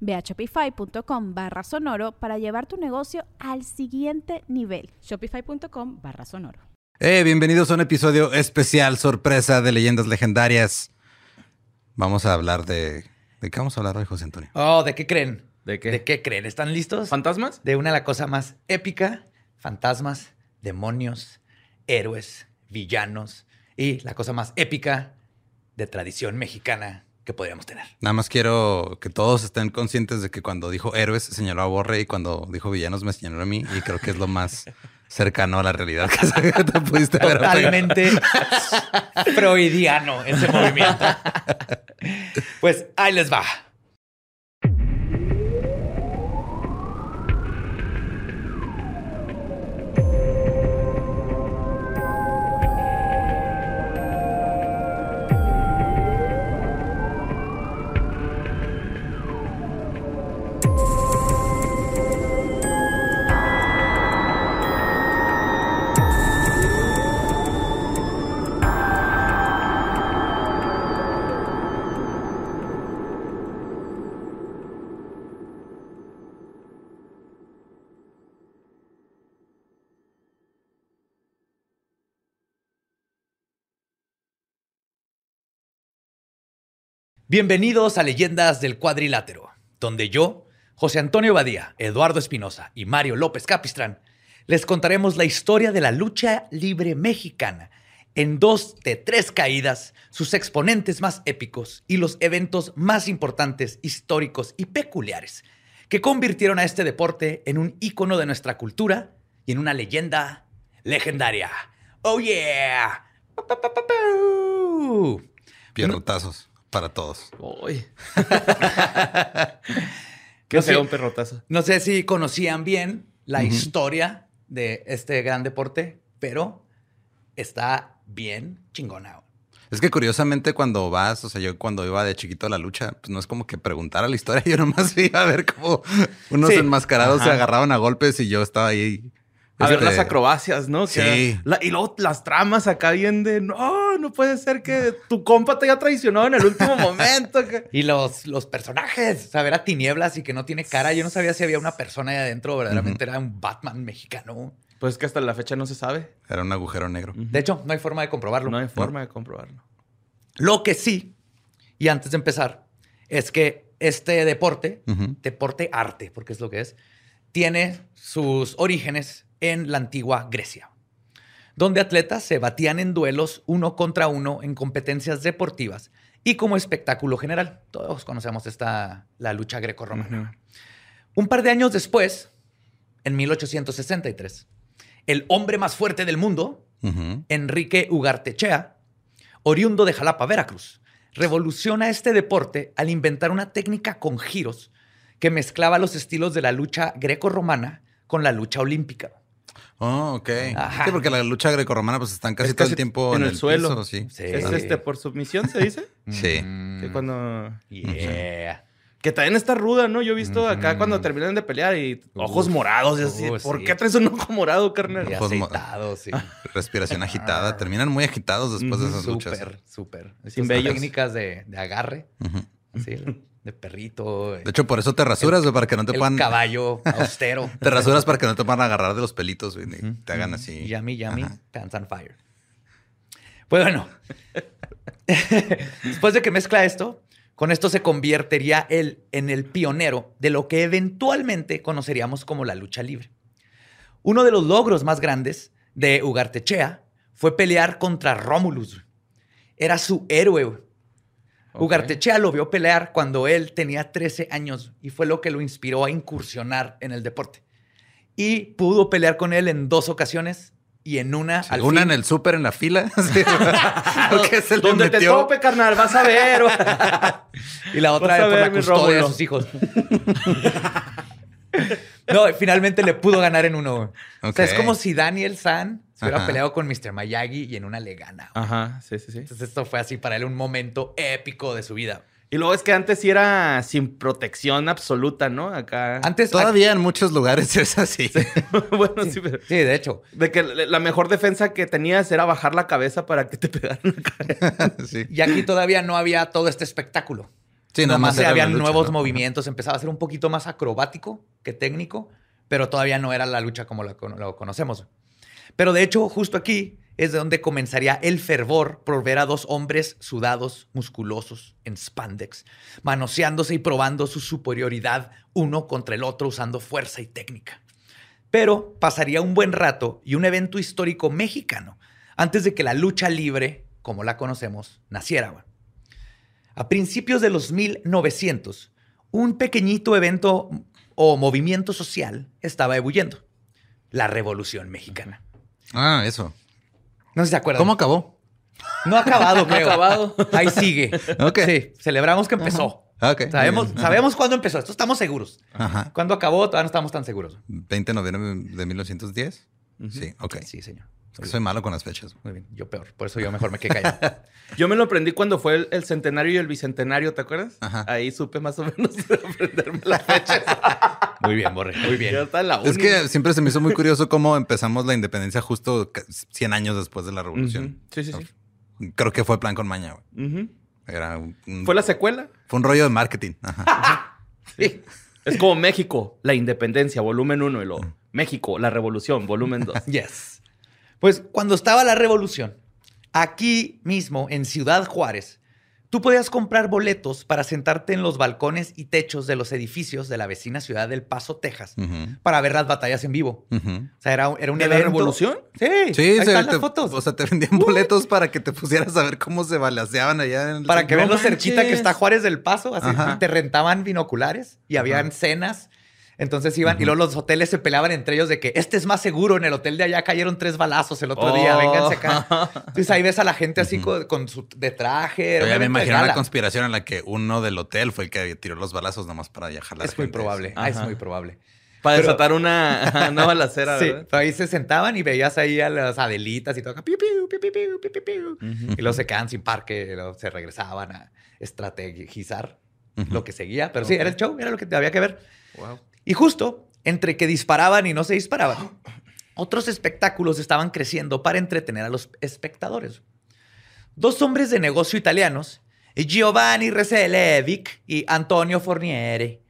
Ve a shopify.com barra sonoro para llevar tu negocio al siguiente nivel. Shopify.com barra sonoro. Eh, bienvenidos a un episodio especial, sorpresa de leyendas legendarias. Vamos a hablar de... ¿De qué vamos a hablar hoy, José Antonio? Oh, ¿de qué creen? ¿De qué? ¿De qué creen? ¿Están listos? ¿Fantasmas? De una de la cosa más épica, fantasmas, demonios, héroes, villanos y la cosa más épica de tradición mexicana que podríamos tener. Nada más quiero que todos estén conscientes de que cuando dijo héroes señaló a Borre y cuando dijo villanos me señaló a mí y creo que es lo más cercano a la realidad que te pudiste apegado. Totalmente freudiano ese movimiento. Pues ahí les va. Bienvenidos a Leyendas del Cuadrilátero, donde yo, José Antonio Badía, Eduardo Espinosa y Mario López Capistrán les contaremos la historia de la lucha libre mexicana en dos de tres caídas, sus exponentes más épicos y los eventos más importantes, históricos y peculiares que convirtieron a este deporte en un ícono de nuestra cultura y en una leyenda legendaria. ¡Oh, yeah! Pierrotazos para todos. Uy. No Qué sé- feo un perrotazo. No sé si conocían bien la historia de este gran deporte, pero está bien chingona. Es que curiosamente cuando vas, o sea, yo cuando iba de chiquito a la lucha, pues no es como que preguntara la historia, yo nomás iba a ver cómo unos Sí. enmascarados se agarraban a golpes y yo estaba ahí. A ver las acrobacias, ¿no? Que Sí. la- y luego las tramas acá bien de, no, no puede ser que tu compa te haya traicionado en el último momento. que-". Y los, los personajes, o sea, ver a tinieblas y que no tiene cara. Yo no sabía si había una persona ahí adentro, verdaderamente era un Batman mexicano. Pues que hasta la fecha no se sabe. Era un agujero negro. De hecho, no hay forma de comprobarlo. No hay forma de comprobarlo. Lo que sí, y antes de empezar, es que este deporte, deporte arte, porque es lo que es, tiene sus orígenes en la antigua Grecia, donde atletas se batían en duelos uno contra uno en competencias deportivas y como espectáculo general. Todos conocemos esta, la lucha grecorromana. Un par de años después, en 1863, el hombre más fuerte del mundo. Enrique Ugartechea, oriundo de Jalapa, Veracruz, revoluciona este deporte al inventar una técnica con giros que mezclaba los estilos de la lucha greco-romana con la lucha olímpica. Oh, ok. Ajá. Sí, porque la lucha grecorromana pues están casi Es todo el tiempo en en, el suelo. piso, sí. Sí. Es Sí. este por submisión, se dice. Sí. Que cuando. Yeah. Que también está ruda, ¿no? Yo he visto acá cuando terminan de pelear y ojos Uf. morados y así. Uh, ¿Por sí. qué traes un ojo morado, carnal? Y Ojos sí. Respiración agitada. Terminan muy agitados después de esas luchas. Súper, súper. Sin técnicas de, de agarre, así, de perrito. De hecho, por eso te rasuras, para que no te el puedan... caballo austero. Te rasuras para que no te puedan agarrar de los pelitos, güey. ni Te hagan así. Yummy, yummy, Ajá. pants on fire. Pues bueno, después de que mezcla esto, con esto se convertiría él en el pionero de lo que eventualmente conoceríamos como la lucha libre. Uno de los logros más grandes de Ugartechea fue pelear contra Romulus. Era su héroe. Güey. Ok. Ugartechea lo vio pelear cuando él tenía 13 años y fue lo que lo inspiró a incursionar en el deporte. Y pudo pelear con él en dos ocasiones y en una al Una fin- en el súper en la fila. Sí. Porque se le Donde te tope, carnal, vas a ver. y la otra por la custodia de sus hijos. no, finalmente le pudo ganar en uno. O sea, es como si Daniel San se hubiera Ajá. peleado con Mr. Miyagi y en una le gana. güey. Ajá, sí, sí, sí. Entonces esto fue así para él un momento épico de su vida. Y luego es que antes sí era sin protección absoluta, ¿no? Acá. Antes Todavía en muchos lugares es así. bueno, sí, pero. Sí, de hecho. De que la mejor defensa que tenías era bajar la cabeza para que te pegaran la cabeza. sí. Y aquí todavía no había todo este espectáculo. Sí, nada más era había lucha, nuevos ¿no? movimientos, empezaba a ser un poquito más acrobático que técnico, pero todavía no era la lucha como la, lo conocemos. Pero de hecho, justo aquí es de donde comenzaría el fervor por ver a dos hombres sudados, musculosos, en spandex, manoseándose y probando su superioridad uno contra el otro usando fuerza y técnica. Pero pasaría un buen rato y un evento histórico mexicano antes de que la lucha libre, como la conocemos, naciera. A principios de los 1900, un pequeñito evento o movimiento social estaba ebulliendo. La Revolución Mexicana. Ah, eso. No sé si se acuerdan. ¿Cómo acabó? No ha acabado, creo. acabado. Ahí sigue. Ok. Sí, celebramos que empezó. Ah, ok. Sabemos, sabemos cuándo empezó. Esto estamos seguros. Ajá. ¿Cuándo acabó? Todavía no estamos tan seguros. 20 de noviembre de 1910. Sí, ok. Sí, señor. Es que soy malo con las fechas. Muy bien. Yo peor. Por eso yo mejor me quedé callado. Yo me lo aprendí cuando fue el, el centenario y el bicentenario, ¿te acuerdas? Ajá. Ahí supe más o menos aprenderme las fechas. Muy bien, Borre. Muy bien. Ya está en la Es que siempre se me hizo muy curioso cómo empezamos la independencia justo ca- 100 años después de la revolución. Sí, sí, sí. Creo que fue plan con maña. güey. Era un, ¿Fue la secuela? fue un rollo de marketing. Ajá. Sí. Es como México, la independencia, volumen 1 y lo México, la revolución, volumen 2. Yes. Pues cuando estaba la revolución, aquí mismo en Ciudad Juárez, tú podías comprar boletos para sentarte en los balcones y techos de los edificios de la vecina ciudad del Paso, Texas, para ver las batallas en vivo. O sea, era, era un ¿De la evento. revolución? Sí, Sí, ahí se- están te, las fotos. O sea, te vendían boletos para que te pusieras a ver cómo se balaceaban allá en el para que no vean lo cerquita que está Juárez del Paso, así Ajá. te rentaban binoculares y habían cenas. Entonces iban y luego los hoteles se peleaban entre ellos de que este es más seguro, en el hotel de allá cayeron tres balazos el otro día, oh. vénganse acá. Entonces ahí ves a la gente así con, su de traje. Pero me imagino la conspiración en la que uno del hotel fue el que tiró los balazos nomás para viajar. Es, es muy probable, es muy probable. Para desatar una, una balacera. sí, ¿verdad? ahí se sentaban y veías ahí a las adelitas y todo acá. Piu, piu, piu, uh -huh. Y luego se quedan sin parque, luego se regresaban a estrategizar lo que seguía. Pero sí, era el show, era lo que había que ver. Wow. Y justo entre que disparaban y no se disparaban, otros espectáculos estaban creciendo para entretener a los espectadores. Dos hombres de negocio italianos, Giovanni Reselevic y Antonio Forniere,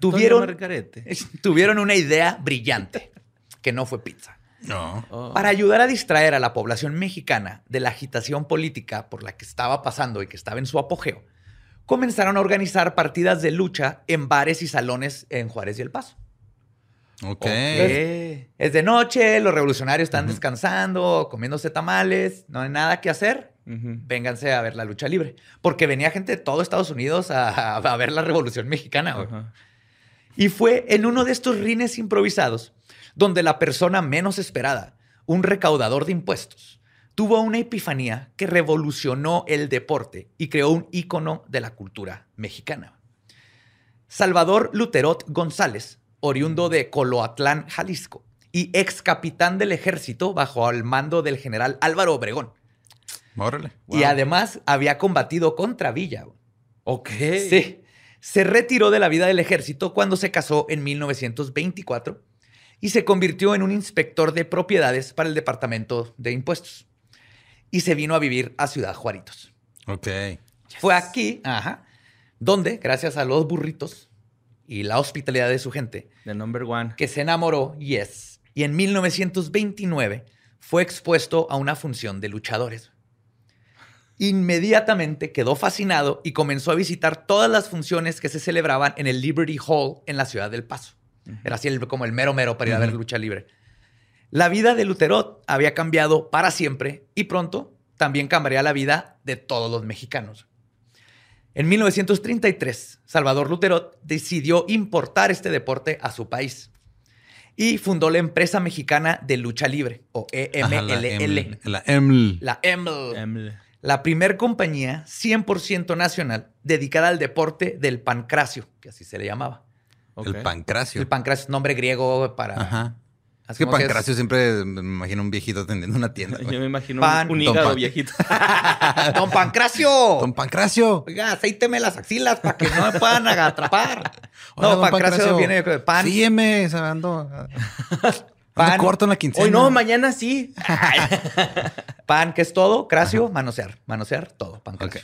tuvieron, Margarete. tuvieron una idea brillante, que no fue pizza. No. Oh. Para ayudar a distraer a la población mexicana de la agitación política por la que estaba pasando y que estaba en su apogeo, comenzaron a organizar partidas de lucha en bares y salones en Juárez y El Paso. Ok. Eh. Es de noche, los revolucionarios están descansando, comiéndose tamales, no hay nada que hacer. Ujú. Vénganse a ver la lucha libre. Porque venía gente de todo Estados Unidos a, a ver la revolución mexicana. Y fue en uno de estos rines improvisados donde la persona menos esperada, un recaudador de impuestos, tuvo una epifanía que revolucionó el deporte y creó un ícono de la cultura mexicana. Salvador Luterot González, oriundo de Coloatlán, Jalisco, y ex capitán del ejército bajo el mando del general Álvaro Obregón. Órale. Y además había combatido contra Villa. Ok. Sí. Se retiró de la vida del ejército cuando se casó en 1924 y se convirtió en un inspector de propiedades para el Departamento de Impuestos. Y se vino a vivir a Ciudad Juaritos. Ok. Fue aquí, ajá, donde, gracias a los burritos y la hospitalidad de su gente, The number one. que se enamoró, yes, y en 1929 fue expuesto a una función de luchadores. Inmediatamente quedó fascinado y comenzó a visitar todas las funciones que se celebraban en el Liberty Hall en la ciudad del Paso. Era así el- como el mero mero para ir a ver lucha libre. La vida de Luterot había cambiado para siempre y pronto también cambiaría la vida de todos los mexicanos. En 1933, Salvador Luterot decidió importar este deporte a su país y fundó la empresa mexicana de lucha libre, o EMLL. La EML. La EML. Em, La primer compañía 100% nacional dedicada al deporte del pancracio, que así se le llamaba. El pancracio. El pancracio es nombre griego para... Es así que pancracio siempre me imagino un viejito atendiendo una tienda. güey. Yo me imagino Pan. un, hígado Pan. viejito. ¡Don Pancracio! Don Pancracio. Oiga, aceíteme las axilas para que no me puedan atrapar. Hola, no, don Pancracio, viene de pan. Sígueme, se ando, Pan. ando corto en la quincena. Hoy no, mañana sí. Pan, que es todo. Cracio, manosear. Manosear, todo. Pancracio.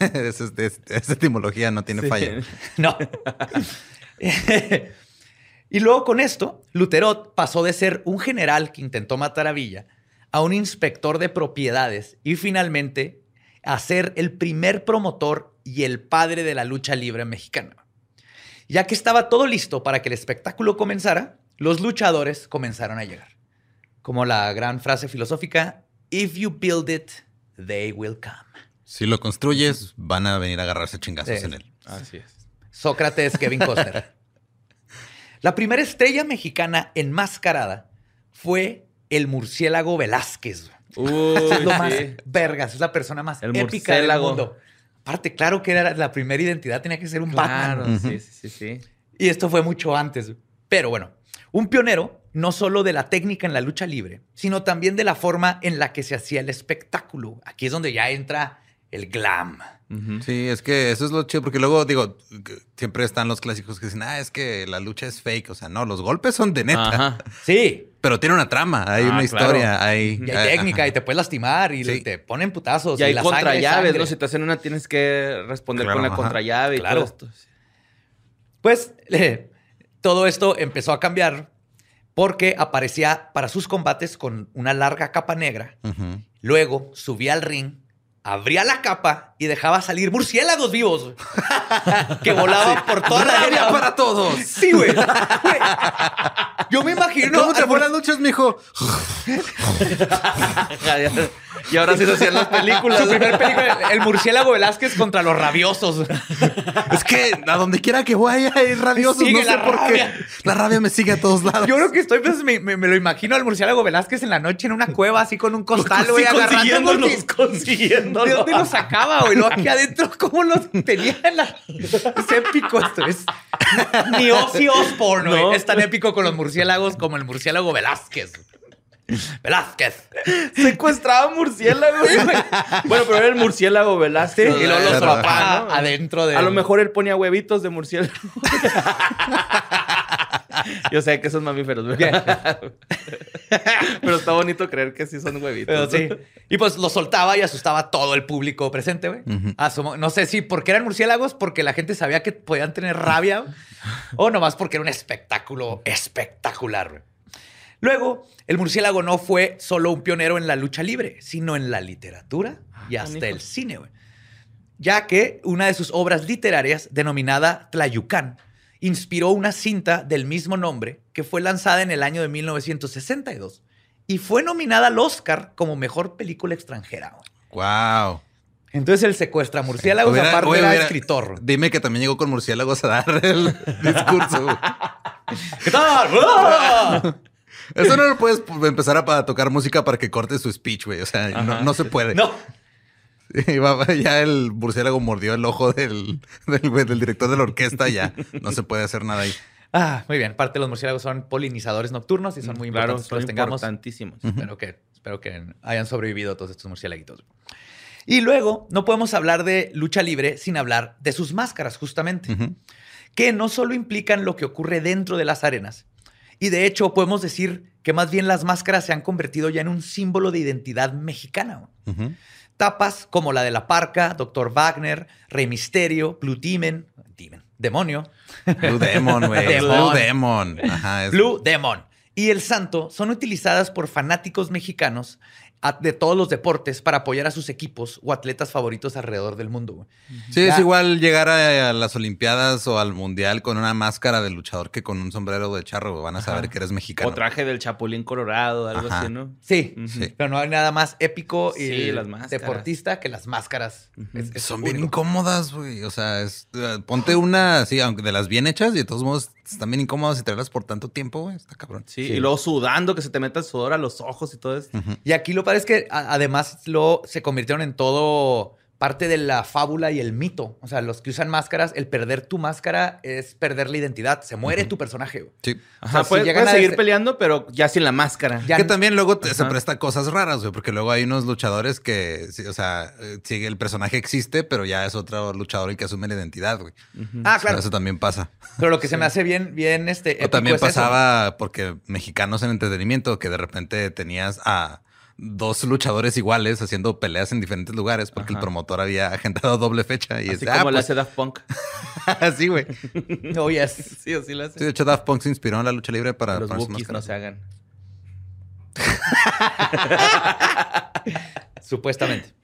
Esa, es- esa etimología no tiene Sí. falla. No. Y luego con esto, Luterot pasó de ser un general que intentó matar a Villa a un inspector de propiedades y finalmente a ser el primer promotor y el padre de la lucha libre mexicana. Ya que estaba todo listo para que el espectáculo comenzara, los luchadores comenzaron a llegar. Como la gran frase filosófica, If you build it, they will come. Si lo construyes, van a venir a agarrarse chingazos Sí. en él. Así es. Sócrates, Kevin Costner. La primera estrella mexicana enmascarada fue el murciélago Velázquez. Uy, Es lo más sí. vergas, es la persona más El épica del mundo. Aparte, claro que era la primera identidad, tenía que ser un Claro, Batman. sí, sí, sí, sí. Y esto fue mucho antes. Pero bueno, un pionero no solo de la técnica en la lucha libre, sino también de la forma en la que se hacía el espectáculo. Aquí es donde ya entra el glam. Sí, es que eso es lo chido, porque luego digo, siempre están los clásicos que dicen, ah, es que la lucha es fake. O sea, no, los golpes son de neta. Ajá. Sí, Pero tiene una trama, hay Ah, una claro. historia, hay, y hay técnica ajá. y te puedes lastimar y Sí. te ponen putazos. Y hay la contrallaves, sangre. ¿no? Si te hacen una, tienes que responder Claro, con la ajá. contrallave y Claro. todo esto. Pues eh, todo esto empezó a cambiar porque aparecía para sus combates con una larga capa negra. Luego subía al ring, abría la capa y dejaba salir murciélagos vivos que volaban por toda la ¡Rabia área. para todos! Sí, güey. Yo me imagino. ¿Cómo te fue las luchas, mijo? y ahora sí se hacían las películas. Su primer película, el murciélago Velázquez contra los rabiosos. Es que a donde quiera que vaya hay rabiosos, Sigue no sé la por rabia. qué. La rabia me sigue a todos lados. Yo lo que estoy, pues, me, me- me lo imagino al murciélago Velázquez en la noche en una cueva, así con un costal, güey, agarrando. consiguiéndolos. ¿De dónde lo sacaba, güey? Lo aquí adentro, ¿cómo lo tenía la... Es épico esto. Es ni Ozzy Osbourne, güey. No. Es tan épico con los murciélagos como el murciélago Velázquez. Velázquez. Secuestraba murciélagos. bueno, pero era el murciélago Velázquez. Y luego lo Claro. solapaba Ajá. adentro de... A lo mejor él ponía huevitos de murciélago. Yo sé que son mamíferos. Pero está bonito creer que sí son huevitos. Pero sí. Y pues lo soltaba y asustaba a todo el público presente, güey. No sé si porque eran murciélagos, porque la gente sabía que podían tener rabia, o nomás porque era un espectáculo espectacular, güey. Luego, el murciélago no fue solo un pionero en la lucha libre, sino en la literatura y hasta el cine, güey. Ya que una de sus obras literarias, denominada Tlayucán, inspiró una cinta del mismo nombre que fue lanzada en el año de 1962 y fue nominada al Oscar como mejor película extranjera. Wow. Entonces el secuestra murciélagos Hubiera- aparte era escritor. Dime que también llegó con murciélagos a dar el discurso. ¿Qué tal? ¡Ah! Eso no lo puedes empezar a, tocar música para que corte su speech, güey. O sea, no, no se puede. No. Y va- ya el murciélago mordió el ojo del, del, güey, del director de la orquesta. Ya no se puede hacer nada ahí. Ah, muy bien. Parte de los murciélagos son polinizadores nocturnos y son muy Claro, importantes que los tengamos. importantísimos. Espero que, espero que hayan sobrevivido todos estos murciélaguitos. Y luego, no podemos hablar de lucha libre sin hablar de sus máscaras, justamente, que no solo implican lo que ocurre dentro de las arenas. Y de hecho, podemos decir que más bien las máscaras se han convertido ya en un símbolo de identidad mexicana. Ujú. Tapas como la de la Parca, Dr. Wagner, Rey Misterio, Blue Demon, Demon, Demonio, Blue Demon, güey. Blue Demon. Ajá. es- Blue Demon y el Santo son utilizadas por fanáticos mexicanos de todos los deportes para apoyar a sus equipos o atletas favoritos alrededor del mundo. güey. Sí, Ya. es igual llegar a, a las Olimpiadas o al Mundial con una máscara de luchador que con un sombrero de charro. güey. Van a saber que eres mexicano. O traje del Chapulín Colorado, algo Ajá. así, ¿no? Sí, pero no hay nada más épico y Sí, las máscaras. deportista que las máscaras. Es- es Son bien incómodas, güey. O sea, es- eh, ponte una, sí, aunque de las bien hechas y de todos modos están bien incómodas y traerlas por tanto tiempo, güey. Está cabrón. Sí, Sí. y luego sudando, que se te meta el sudor a los ojos y todo esto. Y aquí lo padre es que a- además lo, se convirtieron en todo parte de la fábula y el mito. O sea, los que usan máscaras, el perder tu máscara es perder la identidad. Se muere tu personaje. güey. Sí. Ajá, O sea, si puedes, llegan puedes a seguir ese- peleando, pero ya sin la máscara. Ya que también luego te- se presta cosas raras, güey, porque luego hay unos luchadores que, sí, o sea, eh, sí, el personaje existe, pero ya es otro luchador el que asume la identidad, güey. Ah, claro. eso también pasa. Pero lo que se me hace bien, bien, este. O también es eso. pasaba porque mexicanos en entretenimiento, que de repente tenías a dos luchadores iguales haciendo peleas en diferentes lugares porque el promotor había agendado doble fecha y Así es, como ah, le pues, hace Daft Punk. así, güey. Oh, yes. Sí, así lo hace. Sí, de hecho, Daft Punk se inspiró en la lucha libre para Los bookies no se hagan. Supuestamente.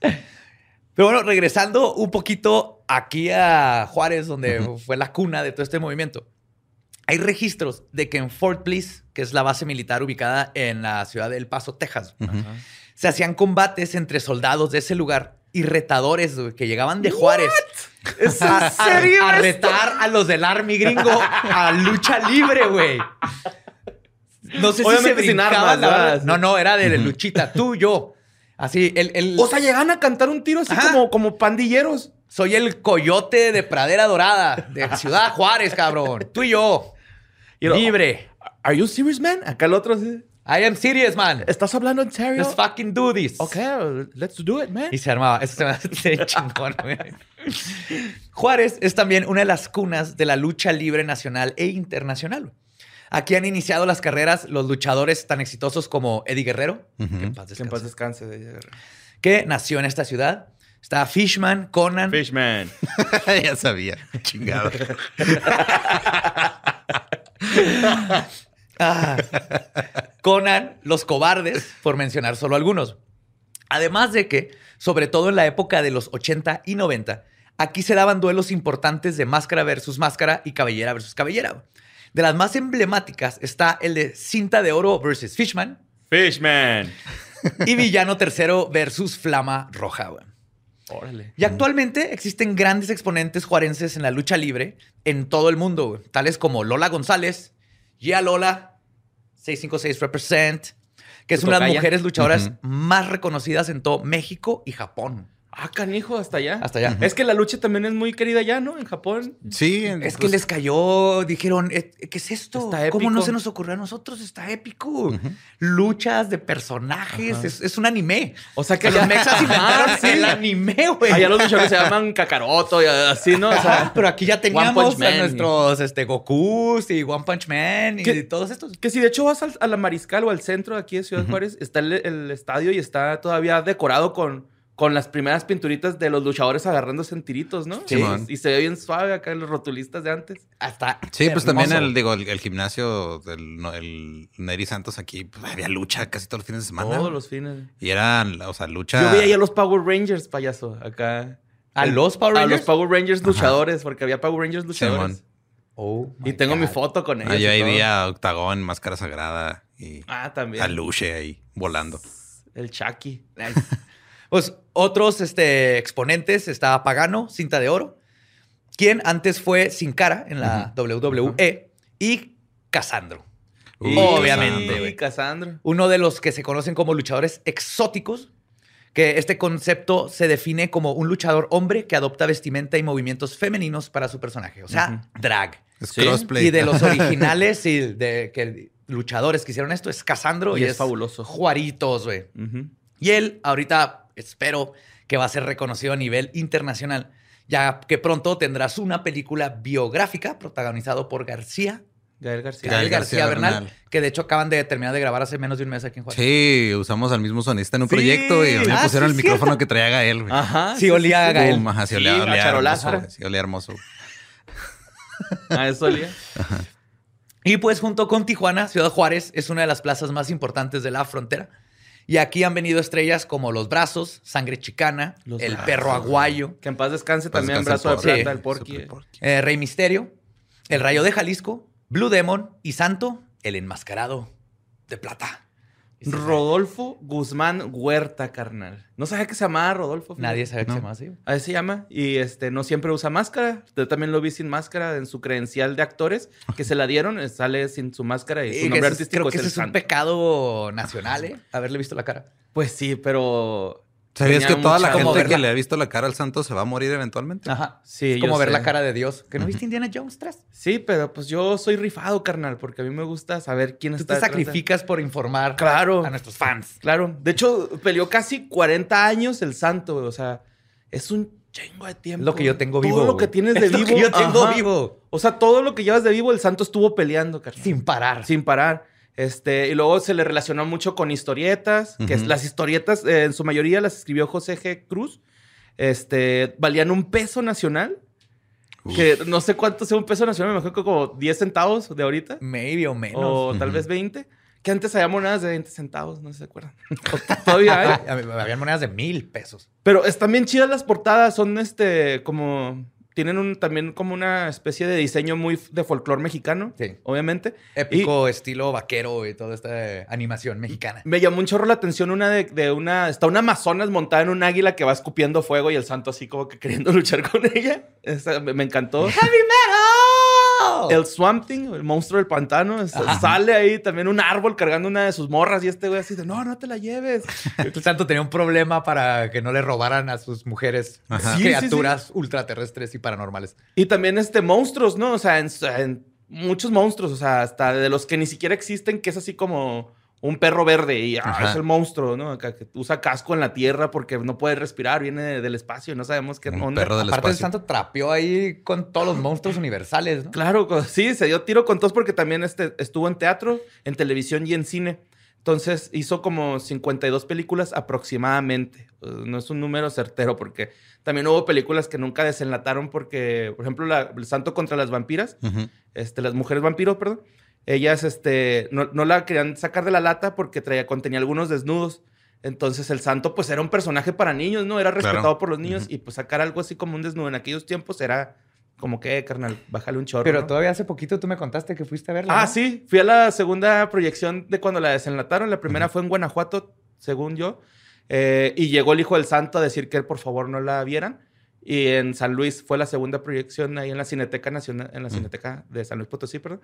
Pero bueno, regresando un poquito aquí a Juárez, donde fue la cuna de todo este movimiento. Hay registros de que en Fort Bliss, que es la base militar ubicada en la ciudad de El Paso, Texas, se hacían combates entre soldados de ese lugar y retadores que llegaban de Juárez. ¿Es a, a- a retar a los del Army gringo a lucha libre, güey. No sé si se brincaban. No, no, era de luchita, tú, yo. Así, el, el- O sea, llegan a cantar un tiro así Ajá. como, como pandilleros. soy el coyote de Pradera Dorada, de Ciudad Juárez, cabrón. Tú y yo. Y lo- Libre. ¿Are you serious, man? Acá el otro así. I am serious, man. ¿Estás hablando en serio? Let's fucking do this. Ok, let's do it, man. Y se armaba. Eso se me hace chingón. Juárez es también una de las cunas de la lucha libre nacional e internacional. Aquí han iniciado las carreras los luchadores tan exitosos como Eddie Guerrero, Ujú. que en paz Que en paz descanse, descanse. que nació en esta ciudad. Está Fishman, Conan, Fishman. ya sabía. Chingado. Ah. Conan, Los Cobardes, por mencionar solo algunos. Además de que, sobre todo en la época de los 80 y 90, aquí se daban duelos importantes de máscara versus máscara y cabellera versus cabellera. De las más emblemáticas está el de Cinta de Oro versus Fishman Fishman. y Villano Tercero versus Flama Roja. Órale. Y actualmente existen grandes exponentes juarenses en la lucha libre en todo el mundo, güey, tales como Lola González, Yeah Lola, 656 Represent, que es ¿Tu una de las mujeres luchadoras más reconocidas en todo México y Japón. Ah, canijo, hasta allá. Hasta allá. Es que la lucha también es muy querida allá, ¿no? En Japón. Sí, Es que pues, les cayó, dijeron, "Eh, ¿qué es esto? Está ¿Cómo no épico. se nos ocurrió a nosotros? Está épico. Luchas de personajes, es, es un anime. O sea que los mexas inventaron Ah, sí. el anime, güey. Allá los luchadores se llaman Kakaroto y así, ¿no? O sea, pero aquí ya teníamos a nuestros este, Gokus y One Punch Man y todos estos. que si de hecho vas al- a la Mariscal o al centro de aquí de Ciudad Juárez, está el, el estadio y está todavía decorado con, con las primeras pinturitas de los luchadores agarrándose en tiritos, ¿no? Sí, y se ve bien suave acá los rotulistas de antes. Hasta Sí, pues también el, digo, el, el gimnasio del el Neri Santos aquí, pues, había lucha casi todos los fines de semana. Todos los fines. Y eran, o sea, lucha. Yo veía ahí a los Power Rangers, payaso, acá. ¿A los Power A Rangers? los Power Rangers luchadores, porque había Power Rangers luchadores. Simón. Oh, y tengo mi foto con ellos. Ah, yo ahí vi a Octagón, Máscara Sagrada y Ah, también. a Luche ahí volando. El Chucky. Pues otros este, exponentes está Pagano, cinta de oro, quien antes fue Sin Cara en la WWE y Casandro. Obviamente. Y Casandro. Uno de los que se conocen como luchadores exóticos, que este concepto se define como un luchador hombre que adopta vestimenta y movimientos femeninos para su personaje, o sea, drag. Es Sí. crossplay. Y de los originales y de que luchadores que hicieron esto es Casandro Y y, es es, fabuloso. Juaritos, güey. Y él ahorita espero que va a ser reconocido a nivel internacional, ya que pronto tendrás una película biográfica protagonizado por García, Gael García. Gael Gael García, García Bernal, Bernal. que de hecho acaban de terminar de grabar hace menos de un mes aquí en Juárez. Sí, usamos al mismo sonista en un Sí. proyecto y a mí me Ah, pusieron sí, el micrófono que traía Gael, güey. Ajá. Sí, olía a Gael. Ajá, sí, Sí, olía, olía charolastra. hermoso. güey. Sí, olía hermoso. Ah, eso olía. Y pues junto con Tijuana, Ciudad Juárez es una de las plazas más importantes de la frontera. Y aquí han venido estrellas como Los Brazos, Sangre Chicana, Los El Brazos. Perro Aguayo, Que en paz descanse Paz también descanse Brazo de. Plata, Sí. el Porky. eh, Rey Misterio, El Rayo de Jalisco, Blue Demon y Santo, El Enmascarado de Plata. Rodolfo Guzmán Huerta, carnal. No sabía que se llamaba Rodolfo. fíjate. Nadie sabe que No. se llama así. Así se llama. Y este no siempre usa máscara. Yo también lo vi sin máscara en su credencial de actores que se la dieron. eh, Sale sin su máscara y su nombre es- artístico creo que es ese el es un Santo. pecado nacional, ¿eh? Haberle visto la cara. Pues sí, pero. ¿Sabías que toda la gente verla- que le ha visto la cara al santo se va a morir eventualmente? Ajá. Sí, es como ver sé. la cara de Dios. ¿Que no viste Indiana Jones 3? Sí, pero pues yo soy rifado, carnal, porque a mí me gusta saber quién Tú está. te detrás de- sacrificas por informar Claro. a nuestros fans. Claro. De hecho, peleó casi 40 años el santo, güey. O sea, es un chingo de tiempo. Lo que yo tengo vivo. Todo lo que tienes de Es lo vivo. que yo tengo ajá. vivo. O sea, todo lo que llevas de vivo, el santo estuvo peleando, carnal. Sin parar. Sin parar. Este, y luego se le relacionó mucho con historietas, que es, Ujú. las historietas eh, en su mayoría las escribió José G. Cruz. Este, valían un peso nacional. Que no sé cuánto sea un peso nacional, me imagino que como 10 centavos de ahorita. Maybe o menos. O tal vez 20. Que antes había monedas de 20 centavos, no sé si se acuerdan. Todavía hay. Ah, Habían monedas de mil pesos. Pero están bien chidas las portadas, son este, como, tienen un, también como una especie de diseño muy de folclore mexicano, Sí. obviamente. Épico, estilo vaquero y toda esta animación mexicana. Me llamó un chorro la atención una de, de una, está una amazonas montada en un águila que va escupiendo fuego y el santo así como que queriendo luchar con ella. Esa me, me encantó. El Swamp Thing, el monstruo del pantano, es- sale ahí también un árbol cargando una de sus morras y este güey así de, no, no te la lleves. El santo tenía un problema para que no le robaran a sus mujeres. Sí, criaturas ultraterrestres y paranormales. Y también este monstruos, ¿no? O sea, en, en muchos monstruos, o sea, hasta de los que ni siquiera existen, que es así como un perro verde y ah, es el monstruo, ¿no? Que usa casco en la tierra porque no puede respirar, viene de- del espacio y no sabemos qué Un onda. perro del Aparte, el espacio. santo trapeó ahí con todos los monstruos universales, ¿no? Claro, sí, se dio tiro con todos porque también este, estuvo en teatro, en televisión y en cine. Entonces hizo como 52 películas aproximadamente. Eh, No es un número certero porque también hubo películas que nunca desenlataron porque, por ejemplo, la- El Santo contra las Vampiras, este, las mujeres vampiro, perdón, ellas este, no, no la querían sacar de la lata porque traía, contenía algunos desnudos. Entonces el santo pues era un personaje para niños, ¿no? Era respetado Claro. por los niños y pues sacar algo así como un desnudo en aquellos tiempos era como que, carnal, bájale un chorro. Pero ¿no? todavía hace poquito tú me contaste que fuiste a verla. Ah, ¿no? sí, fui a la segunda proyección de cuando la desenlataron. La primera fue en Guanajuato, según yo. Eh, y llegó el hijo del santo a decir que por favor no la vieran. Y en San Luis fue la segunda proyección ahí en la Cineteca Nacional, en la Cineteca de San Luis Potosí, perdón.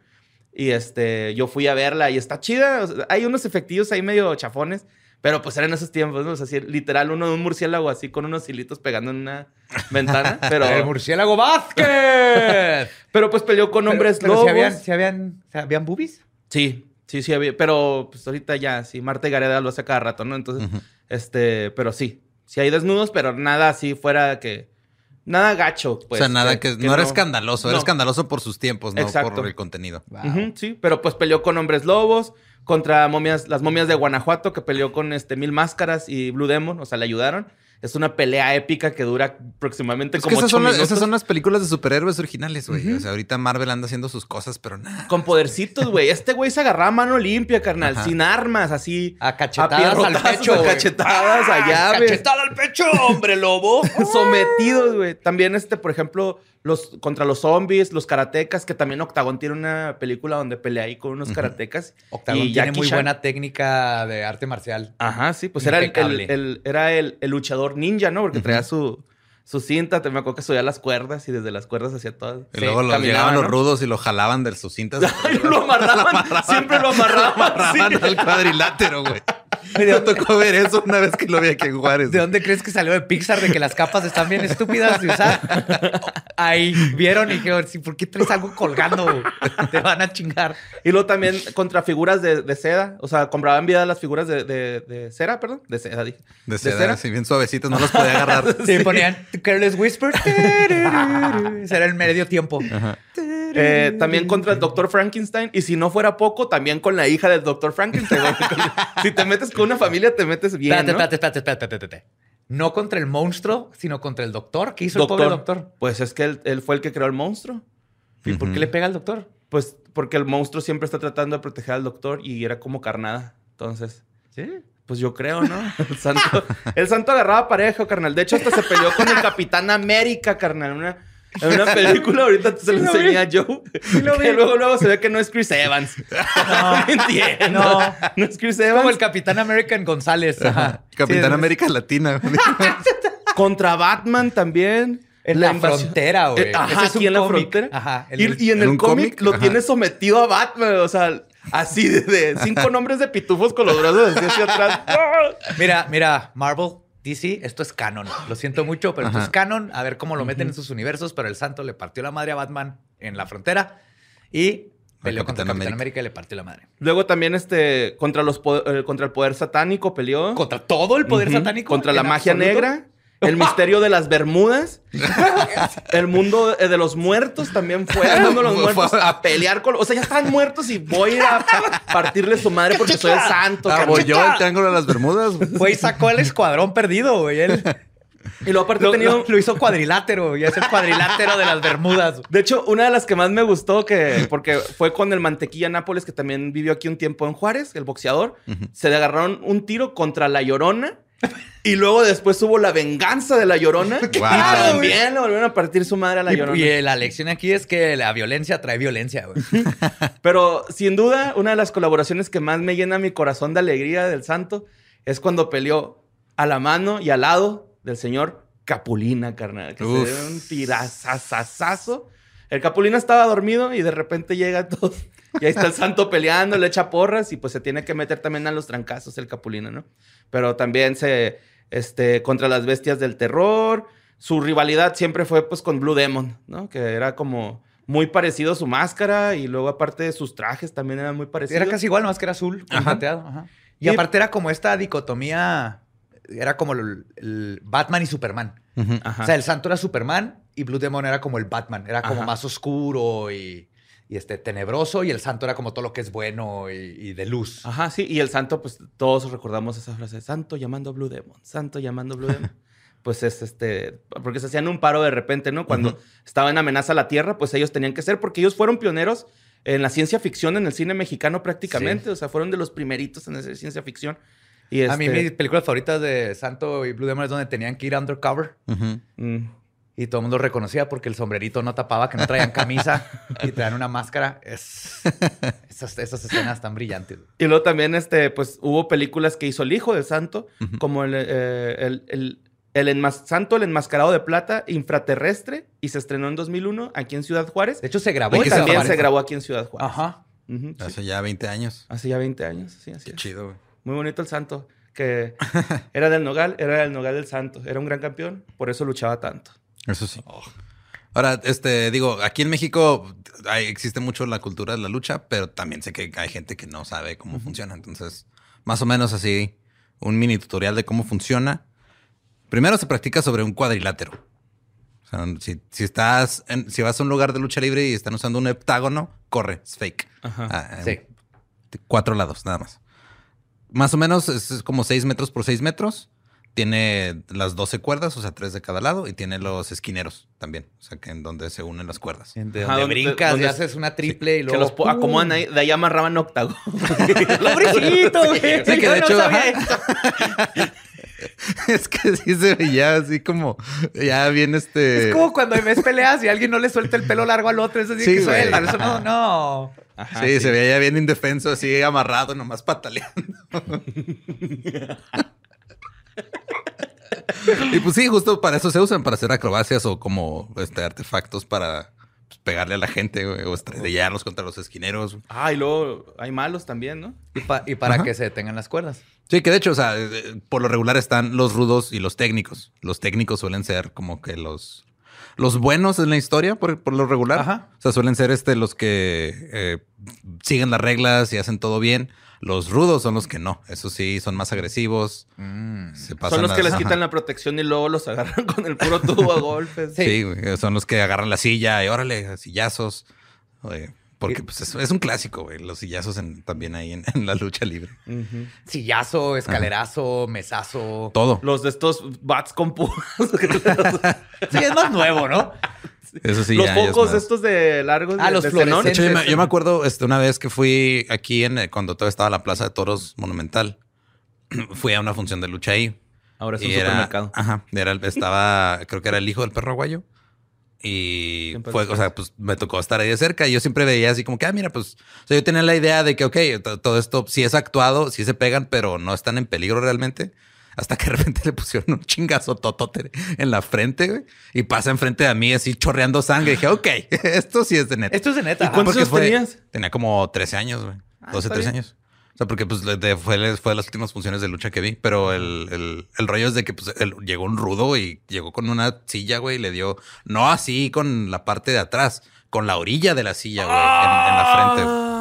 Y este, yo fui a verla y está chida. o sea, hay unos efectivos ahí medio chafones, pero pues eran esos tiempos, ¿no? O sea, así, literal, uno de un murciélago así con unos hilitos pegando en una ventana. Pero, El murciélago Vázquez. pero pues peleó con hombres pero, lobos. Si habían, si habían, si habían boobies. Sí, sí, sí había. Pero pues ahorita ya, sí, Marta Gareda lo hace cada rato, ¿no? Entonces, este, pero sí. Sí hay desnudos, pero nada así fuera que. Nada gacho, pues. o sea, nada que, no era escandaloso, era escandaloso por sus tiempos, no Exacto. por el contenido. Ujú, sí, pero pues peleó con hombres lobos, contra momias, las momias de Guanajuato, que peleó con este Mil Máscaras y Blue Demon, o sea, le ayudaron. Es una pelea épica que dura aproximadamente Es que como esas ocho son, las, minutos. esas son las películas de superhéroes originales, güey. O sea, ahorita Marvel anda haciendo sus cosas, pero nada. Con podercitos, güey. Este güey se agarraba a mano limpia, carnal, Ajá. sin armas, así. A cachetadas al pierrotazos, pecho. a güey. cachetadas a llaves. Cachetada al pecho, hombre lobo. sometidos, güey. También, este, por ejemplo, los contra los zombies, los karatecas, que también Octagon tiene una película donde pelea ahí con unos Ujú. karatecas. Octagon Y tiene Jackie muy Chan. buena técnica de arte marcial. Ajá, sí, pues era el, el- Impecable. el- era el, el luchador ninja, ¿no? Porque traía su, su cinta, te me acuerdo que subía las cuerdas y desde las cuerdas hacía todo. Y luego los, llegaban los rudos y lo jalaban de sus cintas. Lo amarraban, siempre lo amarraban. amarraban sí. al cuadrilátero, güey. Me tocó ver eso una vez que lo vi aquí en Juárez. ¿De dónde crees que salió de Pixar de que las capas están bien estúpidas de usar? Ahí vieron y dijeron, sí, ¿por qué traes algo colgando? Te van a chingar. Y luego también contra figuras de, de seda. O sea, compraban vida las figuras de, de- de cera, perdón. De seda, dije. De seda, así bien suavecitos, no los podía agarrar. Sí, ponían Careless Whisper. Ese era el medio tiempo. Ajá. Eh, también contra el Dr. Frankenstein. Y si no fuera poco, también con la hija del Dr. Frankenstein. si te metes con una familia, te metes bien. Espérate, ¿no? espérate, espérate, espérate, espérate, espérate. No contra el monstruo, sino contra el doctor. ¿Qué hizo el pobre doctor? Pues es que él, él fue el que creó el monstruo. ¿Y por qué le pega al doctor? Pues porque el monstruo siempre está tratando de proteger al doctor y era como carnada. Entonces, Sí. Pues yo creo, ¿no? El santo, el santo agarraba pareja, carnal. De hecho, hasta se peleó con el Capitán América, carnal. Una, en una película, ahorita se lo lo enseñé a Joe. lo que vi. luego, luego se ve que no es Chris Evans. No, entiendo. No. No. es Chris Evans. Como el Capitán American González. Ajá. Capitán Sí, América Latina. güey. Contra Batman también. En la, frontera, güey. Eh, ajá, es un aquí en la frontera. Ajá. el- Y, y en ¿En el cómic cómic? lo Ajá. tiene sometido a Batman. O sea, así de, de cinco nombres de pitufos con los brazos así hacia atrás. Mira, mira, Marvel, DC, esto es canon. Lo siento mucho, pero esto es canon. A ver cómo lo meten en sus universos, pero el santo le partió la madre a Batman en la frontera y peleó contra Capitán América. América y le partió la madre. Luego también este contra los eh, contra el poder satánico peleó. Contra todo el poder satánico. Contra la magia absoluto. negra. El misterio de las Bermudas. el mundo eh, de los muertos también fue. El mundo de los muertos a pelear con. O sea, ya están muertos y voy a ir a partirle su madre porque soy el santo. Ah, voy yo el triángulo de las Bermudas. güey. Fue y sacó el escuadrón perdido, güey. Él Y luego aparte lo, he tenido. lo- lo hizo cuadrilátero y es el cuadrilátero de las Bermudas. De hecho, una de las que más me gustó, que porque fue con el Mantequilla Nápoles, que también vivió aquí un tiempo en Juárez, el boxeador, se le agarraron un tiro contra la Llorona. Y luego después hubo la venganza de la Llorona. y Guau. también le volvieron a partir su madre a la Y, Llorona. y, eh, la lección aquí es que la violencia trae violencia, güey. Pero sin duda, una de las colaboraciones que más me llena mi corazón de alegría del santo es cuando peleó a la mano y al lado del señor Capulina, carnal. Que Uf. se dio un tirazazazazo. El Capulina estaba dormido y de repente llega todo. Y ahí está el santo peleando, le echa porras y pues se tiene que meter también a los trancazos el Capulina, ¿no? Pero también se, este, contra las bestias del terror. Su rivalidad siempre fue pues con Blue Demon, ¿no? Que era como muy parecido a su máscara y luego aparte de sus trajes también eran muy parecidos. Era casi igual, más que era azul, con Ajá. Y, Y- aparte era como esta dicotomía, era como el, el Batman y Superman. Ujú. Ajá. O sea, el santo era Superman y Blue Demon era como el Batman. Era como Ajá. más oscuro y, y, este, tenebroso. Y el santo era como todo lo que es bueno y, y de luz. Ajá, sí. Y el santo, pues todos recordamos esa frase, santo llamando a Blue Demon, santo llamando a Blue Demon. pues es este, porque se hacían un paro de repente, ¿no? Cuando Ujú. estaba en amenaza a la Tierra, pues ellos tenían que ser, porque ellos fueron pioneros en la ciencia ficción, en el cine mexicano prácticamente. O sea, fueron de los primeritos en hacer ciencia ficción. Y A mí este, mis películas favoritas de Santo y Blue Demon es donde tenían que ir undercover. Mm, Y todo el mundo reconocía porque el sombrerito no tapaba, que no traían camisa y traían una máscara. Es, esas, esas escenas tan brillantes. Y luego también, este, pues, hubo películas que hizo el hijo del santo, como el, eh, el, el, el enmas- Santo, el enmascarado de plata, infraterrestre, y se estrenó en 2001 aquí en Ciudad Juárez. De hecho, se grabó Y se también se grabó aquí en Ciudad Juárez. Ajá. Hace ya 20 años. Hace ya 20 años, sí, así Qué es. chido, güey. Muy bonito el santo, que era del Nogal, era del Nogal del santo. Era un gran campeón, por eso luchaba tanto. Eso sí. Ahora, este, digo, aquí en México hay- existe mucho la cultura de la lucha, pero también sé que hay gente que no sabe cómo funciona. Entonces, más o menos así, un mini tutorial de cómo funciona. Primero se practica sobre un cuadrilátero. O sea, si, si estás, en- si vas a un lugar de lucha libre y están usando un heptágono, corre, es fake. Ajá. Ah, Sí. eh, Cuatro lados, nada más. Más o menos es, es como 6 metros por 6 metros. Tiene las 12 cuerdas, o sea, tres de cada lado, y tiene los esquineros también, o sea, que en donde se unen las cuerdas. De Ajá, donde donde- brincas donde- y haces una triple y Que luego... los po- ¡pum! acomodan ahí, de ahí amarraban octágono. ¡Pobrecito, güey! Sí, que de no hecho, es que sí se veía así como, ya bien este... Es como cuando ves peleas y alguien no le suelta el pelo largo al otro. Eso sí, Sí, que suelta. Eso no, no. Ajá, sí, se veía ya bien indefenso, así amarrado, nomás pataleando. y pues sí, justo para eso se usan, para hacer acrobacias o como este, artefactos para pues, pegarle a la gente güey, o estrellarlos contra los esquineros. Ah, y luego hay malos también, ¿no? Y, pa- y para Ajá. que se detengan las cuerdas. Sí, que de hecho, o sea, eh, por lo regular están los rudos y los técnicos. Los técnicos suelen ser como que los, los buenos en la historia, por, por lo regular. Ajá. O sea, suelen ser este los que eh, siguen las reglas y hacen todo bien. Los rudos son los que no. Eso sí, son más agresivos. Mm. Se pasan Son los que las- les quitan ajá. la protección y luego los agarran con el puro tubo a golpes. Sí. Sí, güey, son los que agarran la silla y órale, sillazos. Oye, porque pues, es, es un clásico, güey. Los sillazos en- también ahí en, en la lucha libre. Sillazo, escalerazo, mesazo. Todo. Los de estos bats con púas. Sí, es más nuevo, ¿no? Eso sí, los ya- ya es focos estos de largos Ah, de, los de xenón. De hecho, yo me, Entonces, yo me acuerdo este, una vez que fui aquí en eh, cuando todavía estaba la Plaza de Toros Monumental. fui a una función de lucha ahí. Ahora es un era- supermercado. Ajá. Era, estaba, creo que era el hijo del perro aguayo. Y fue, o sea, pues me tocó estar ahí de cerca. Y yo siempre veía así como que, ah, mira, pues, o sea, yo tenía la idea de que, ok, to- todo esto sí es actuado, sí se pegan, pero no están en peligro realmente. Hasta que de repente le pusieron un chingazo totote en la frente, güey. Y pasa enfrente de mí así chorreando sangre. Y dije, ok, esto sí es de neta. Esto es de neta. ¿Y cuántos años fue- tenías? Tenía como 13 años, güey. Ah, 12, está 13 bien. años. O sea, porque pues de- fue, fue de las últimas funciones de lucha que vi. Pero el, el- el rollo es de que pues, el- llegó un rudo y llegó con una silla, güey, y le dio, no así con la parte de atrás, con la orilla de la silla, güey, en, en la frente.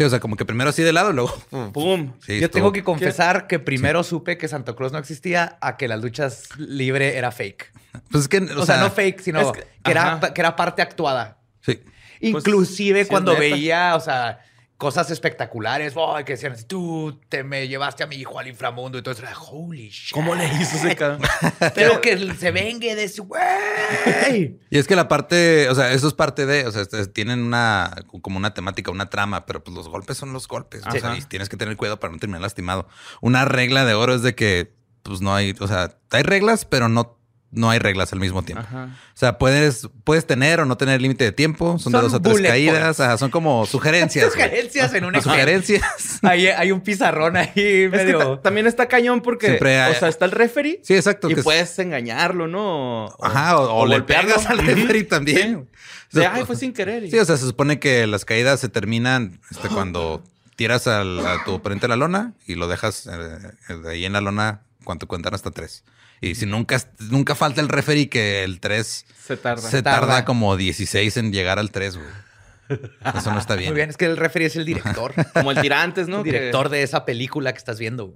Sí, o sea, como que primero así de lado luego. ¡Pum! Sí, Yo estuvo- tengo que confesar que primero supe que Santa Claus no existía a que las luchas libre era fake. Pues es que, O, sea, no fake, sino es que, que- era, que era parte actuada. Sí. Inclusive sí es cuando veía, o sea, cosas espectaculares, oh, que decían, tú te me llevaste a mi hijo al inframundo y todo eso, era, holy shit. ¿Cómo le hizo ese cabrón? Pero que se vengue de su güey. Y es que la parte, o sea, eso es parte de, o sea, tienen una, como una temática, una trama, pero pues los golpes son los golpes. O sea, y tienes que tener cuidado para no terminar lastimado. Una regla de oro es de que, pues no hay, o sea, hay reglas, pero no, no hay reglas al mismo tiempo. Ajá. O sea, puedes, puedes tener o no tener límite de tiempo. Son, de Son dos o tres caídas. Ajá, son como sugerencias. Sugerencias en una Sugerencias. Hay, hay un pizarrón ahí Es que medio. ta- también está cañón porque, Siempre hay- o sea, está el referee Sí, exacto. y que es- puedes engañarlo, ¿no? O- Ajá, o, o le pegas al referee también. Sí. O sea, De, ay, fue sin querer. y- Sí, o sea, se supone que las caídas se terminan este, cuando tiras al- a tu oponente a la lona y lo dejas eh, de ahí en la lona cuando cuentan hasta tres. Y si nunca, nunca falta el referee que el 3 se tarda. se tarda. Tarda. como 16 en llegar al 3, güey. Eso no está bien. Muy bien, es que el referee es el director. Como el tirantes, ¿no? el Que- director de esa película que estás viendo.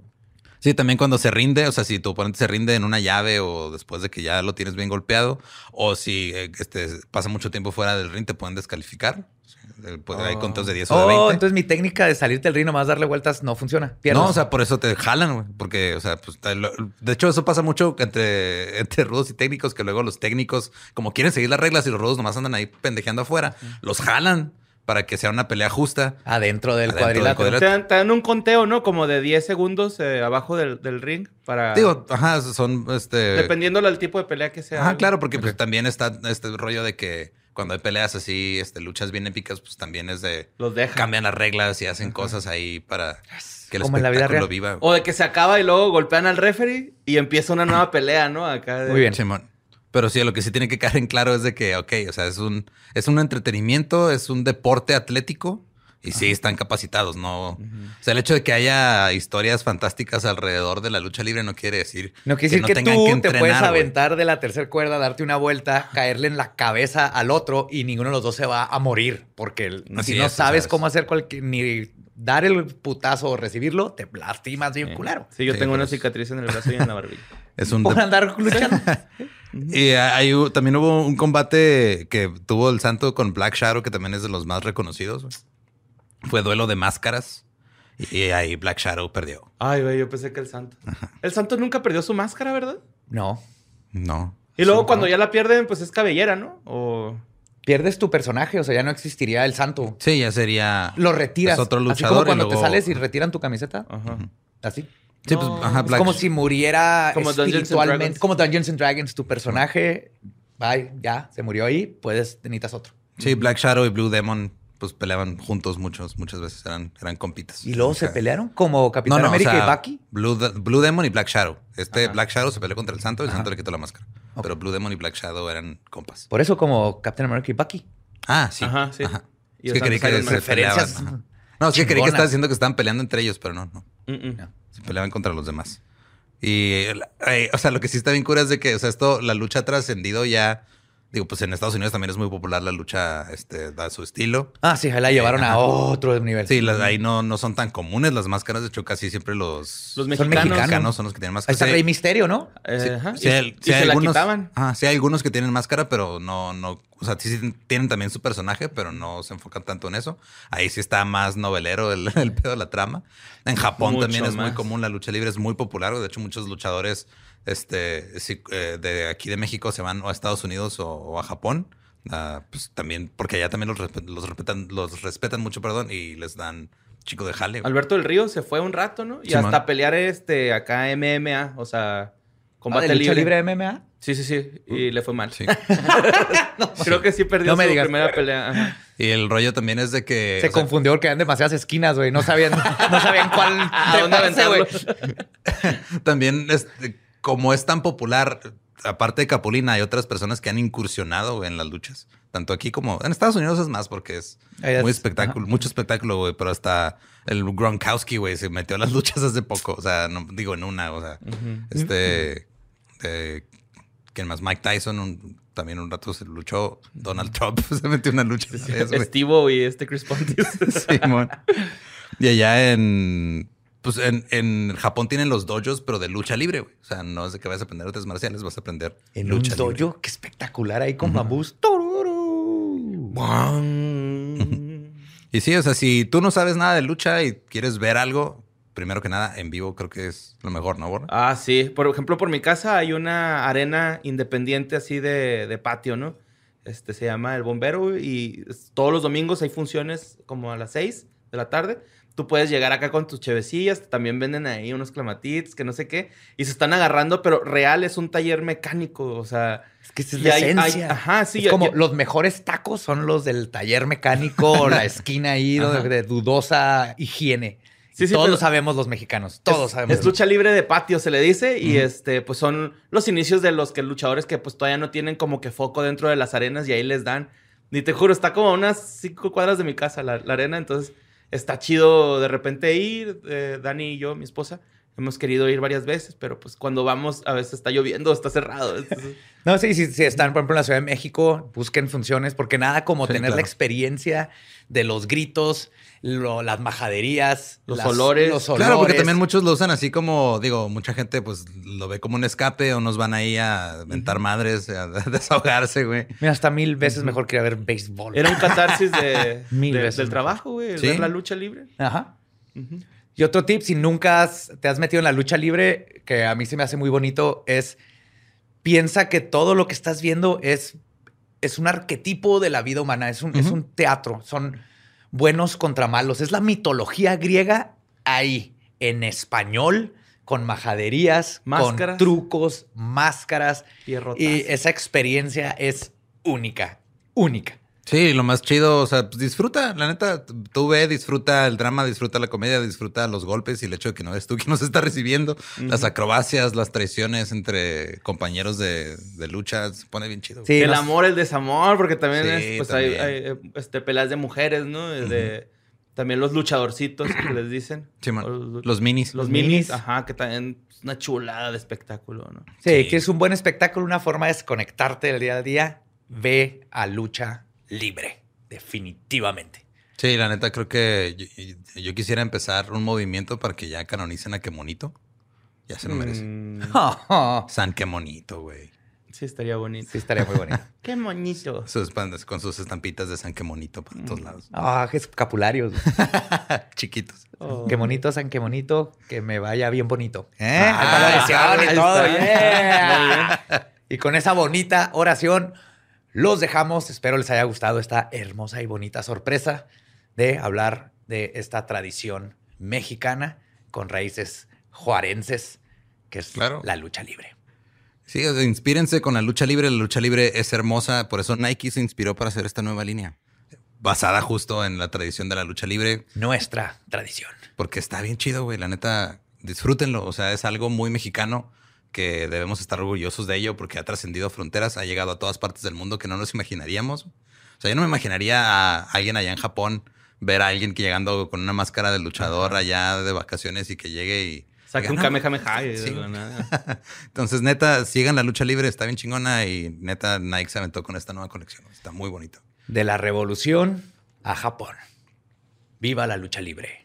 Sí, también cuando se rinde, o sea, si tu oponente se rinde en una llave o después de que ya lo tienes bien golpeado, o si eh, este, pasa mucho tiempo fuera del ring, te pueden descalificar. Sí, Hay conteos de 10 o de Oh, 20. entonces mi técnica de salirte del ring nomás darle vueltas no funciona. Pierdes. No, o sea, por eso te jalan, güey. Porque, o sea, pues, de hecho, eso pasa mucho entre, entre rudos y técnicos, que luego los técnicos, como quieren seguir las reglas y los rudos nomás andan ahí pendejeando afuera, los jalan para que sea una pelea justa. adentro del Adentro del cuadrilátero. cuadrilátero. Te dan, te dan un conteo, ¿no? Como de 10 segundos eh, abajo del, del ring para... Digo, ajá, son este. Dependiendo del tipo de pelea que sea. Ajá, claro, porque pues, también está este rollo de que cuando hay peleas así, este, luchas bien épicas, pues también es de Los dejan. cambian las reglas y hacen cosas ahí para que el Como en la vida real. viva. O de que se acaba y luego golpean al referee y empieza una nueva pelea, ¿no? Acá de- Muy bien. Simón. Pero sí, lo que sí tiene que quedar en claro es de que, ok, o sea, es un, es un entretenimiento, es un deporte atlético y sí están capacitados, ¿no? O sea, el hecho de que haya historias fantásticas alrededor de la lucha libre no quiere decir No quiere decir que, tengan tú te entrenar, puedes güey. aventar de la tercera cuerda, darte una vuelta, caerle en la cabeza al otro y ninguno de los dos se va a morir. Porque el- si no es, sabes cómo hacer cualquier, ni dar el putazo o recibirlo, te lastimas bien culero. Sí, yo Sí, tengo una cicatriz en el brazo y en la barbilla. Es un Por andar luchando. Y hay, también hubo un combate que tuvo el santo con Black Shadow, que también es de los más reconocidos. Fue duelo de máscaras. Y ahí Black Shadow perdió. Ay, güey, yo pensé que el santo. El santo nunca perdió su máscara, ¿verdad? No. No. Y luego Sí, cuando ¿no? ya la pierden, pues es cabellera, ¿no? O... Pierdes tu personaje, o sea, ya no existiría el santo. Sí, ya sería. Lo retiras. Es otro Así luchador como y cuando te sales y retiran tu camiseta. Ajá. Así. Sí, pues, No, ajá, Es Black como si muriera Como Dungeons espiritualmente. Dragons. Como Dungeons and Dragons, tu personaje. Bye, ya, se murió ahí. Puedes, necesitas otro. Sí, Black Shadow y Blue Demon, pues peleaban juntos muchos, muchas veces. Eran, eran compitas. Y luego se Ajá. pelearon como Capitán No, no, o América sea, y Bucky. Blue, Blue Demon y Black Shadow. Este Ajá. Black Shadow se peleó contra el santo y el Ajá. santo le quitó la máscara. Pero Blue Demon y Black Shadow eran compas. Por eso como Captain America y Bucky. Ah, sí. Ajá, sí. Es Y el que creí que se peleaban. Referencias ajá. No, es que creí que estabas diciendo que estaban peleando entre ellos, pero no, no. Mm, mm. No. Se peleaban contra los demás. Y, eh, o sea, lo que sí está bien cura es de que, o sea, esto, la lucha ha trascendido ya. Digo, pues en Estados Unidos también es muy popular la lucha, este, da su estilo. Ah, sí, ahí la llevaron a otro nivel. Sí, las- ahí no, no son tan comunes las máscaras. De hecho, casi siempre los, Los Son mexicanos. son los que tienen Ahí máscara. está Rey Misterio, ¿no? Eh, sí, ajá. sí y hay- y sí hay se la algunos, quitaban. ajá, sí hay algunos que tienen máscara, pero no, no, o sea, sí tienen también su personaje, pero no se enfocan tanto en eso. Ahí sí está más novelero el, el pedo de la trama. En Japón Mucho también es muy común, la lucha libre es muy popular. De hecho, muchos luchadores este, sí, eh, de aquí de México se van o a Estados Unidos o, o a Japón. Ah, pues también, porque allá también los, respe- los respetan, los respetan mucho, perdón, y les dan chico de jale. güey. Alberto del Río se fue un rato, ¿no? Y Simón. hasta pelear este acá MMA, o sea, Ah, combate ¿de lucha libre. libre MMA? Sí, sí, sí. Y le fue mal. Sí. Creo que sí perdió No me su digas. primera pelea. Ajá. Y el rollo también es de que. Se sea, confundió porque eran demasiadas esquinas, güey. No sabían, no sabían cuál ¿A dónde aventarlo? También, este, como es tan popular, aparte de Capulina, hay otras personas que han incursionado en las luchas. Tanto aquí como en Estados Unidos es más porque es Ahí es- muy espectáculo, mucho espectáculo, güey. Pero hasta el Gronkowski, güey, se metió a las luchas hace poco. O sea, no digo en una, o sea, este. de- ¿Quién más? Mike Tyson un- también un rato se luchó. Donald Trump se metió en una lucha. güey. Estivo y este Chris Pontius. Simón. Y allá en. Pues en, en Japón tienen los dojos, pero de lucha libre, güey. O sea, no es de que vas a aprender artes marciales, vas a aprender En lucha un libre. dojo, qué espectacular ahí con bambús. Tururú. Y sí, o sea, si tú no sabes nada de lucha y quieres ver algo, primero que nada, en vivo creo que es lo mejor, ¿no, Borra? Ah, sí. Por ejemplo, por mi casa hay una arena independiente así de, de patio, ¿no? Este se llama El Bombero güey, y todos los domingos hay funciones como a las 6 de la tarde. Tú puedes llegar acá con tus chevecillas, también venden ahí unos clamatitos, que no sé qué, y se están agarrando, pero real es un taller mecánico, o sea, Es que esa es Y la hay- hay- esencia. ajá, sí, Es ya- como ya- los mejores tacos son los del taller mecánico o la esquina ahí de, de dudosa higiene. Sí, sí, todos lo sabemos los mexicanos. Todos es, sabemos. Es lucha libre de patio, se le dice. Y este, pues son los inicios de los que luchadores que pues todavía no tienen como que foco dentro de las arenas y ahí les dan. Ni te juro, está como a unas cinco cuadras de mi casa la, la arena. Entonces está chido de repente ir. eh, Dani y yo, mi esposa, hemos querido ir varias veces, pero pues cuando vamos a veces está lloviendo, está cerrado. Entonces, No, sí, sí, sí, están, por ejemplo, en la Ciudad de México, busquen funciones, porque nada como Sí, tener la experiencia de los gritos, lo- las majaderías, Los las- olores. los Claro, porque olores. también muchos lo usan así como, digo, mucha gente pues lo ve como un escape o nos van ahí a mentar madres, a desahogarse, güey. Mira, hasta mil veces mejor que ir a ver béisbol. era un catarsis de, Mil de- veces del mejor. trabajo, güey. el Sí. Ver la lucha libre. Ajá. Ujú. Y otro tip, si nunca has- te has metido en la lucha libre, que a mí se me hace muy bonito, es piensa que todo lo que estás viendo es, es un arquetipo de la vida humana, es un, es un teatro, son buenos contra malos, es la mitología griega ahí, en español, con majaderías, Máscaras. con trucos, máscaras, Pierrotas. y esa experiencia es única, única. Sí, lo más chido, o sea, pues disfruta, la neta, tú ve, disfruta el drama, disfruta la comedia, disfruta los golpes y el hecho de que no eres tú quien nos está recibiendo, las acrobacias, las traiciones entre compañeros de, de lucha, se pone bien chido. Sí, el nos- amor, el desamor, porque también Sí, es, pues hay, también. hay, eh, este, peleas de mujeres, ¿no? De, También los luchadorcitos que les dicen. Sí, Los, Los minis. los minis. minis, ajá, que también es una chulada de espectáculo, ¿no? Sí, Sí. que es un buen espectáculo, una forma de desconectarte del día a día. Ve a lucha libre, definitivamente. Sí, la neta creo que yo, yo quisiera empezar un movimiento para que ya canonicen a Quemonito. Ya se lo merece. Mm, San Quemonito, güey. sí, estaría bonito. Sí, estaría muy bonito. Qué moñito. Sus pandas con sus estampitas de San Quemonito por Mm. todos lados. Ah, qué escapularios. Chiquitos. Oh. Qué bonito, San, qué bonito, que me vaya bien bonito. ¿Eh? Ah, oración y todo, está. yeah. Y con esa bonita oración, los dejamos. Espero les haya gustado esta hermosa y bonita sorpresa de hablar de esta tradición mexicana con raíces juarenses, que es Claro. la lucha libre. Sí, inspírense con la lucha libre. La lucha libre es hermosa. Por eso Nike se inspiró para hacer esta nueva línea. Basada justo en la tradición de la lucha libre. Nuestra tradición. Porque está bien chido, güey. La neta, disfrútenlo. O sea, es algo muy mexicano que debemos estar orgullosos de ello porque ha trascendido fronteras, ha llegado a todas partes del mundo que no nos imaginaríamos. O sea, yo no me imaginaría a alguien allá en Japón ver a alguien que llegando con una máscara de luchador allá de vacaciones y que llegue y... Saca un diga, "No, kamehameha Sí. Entonces, neta, sigan la lucha libre, está bien chingona y neta, Nike se aventó con esta nueva colección. Está muy bonito. De la revolución a Japón. Viva la lucha libre.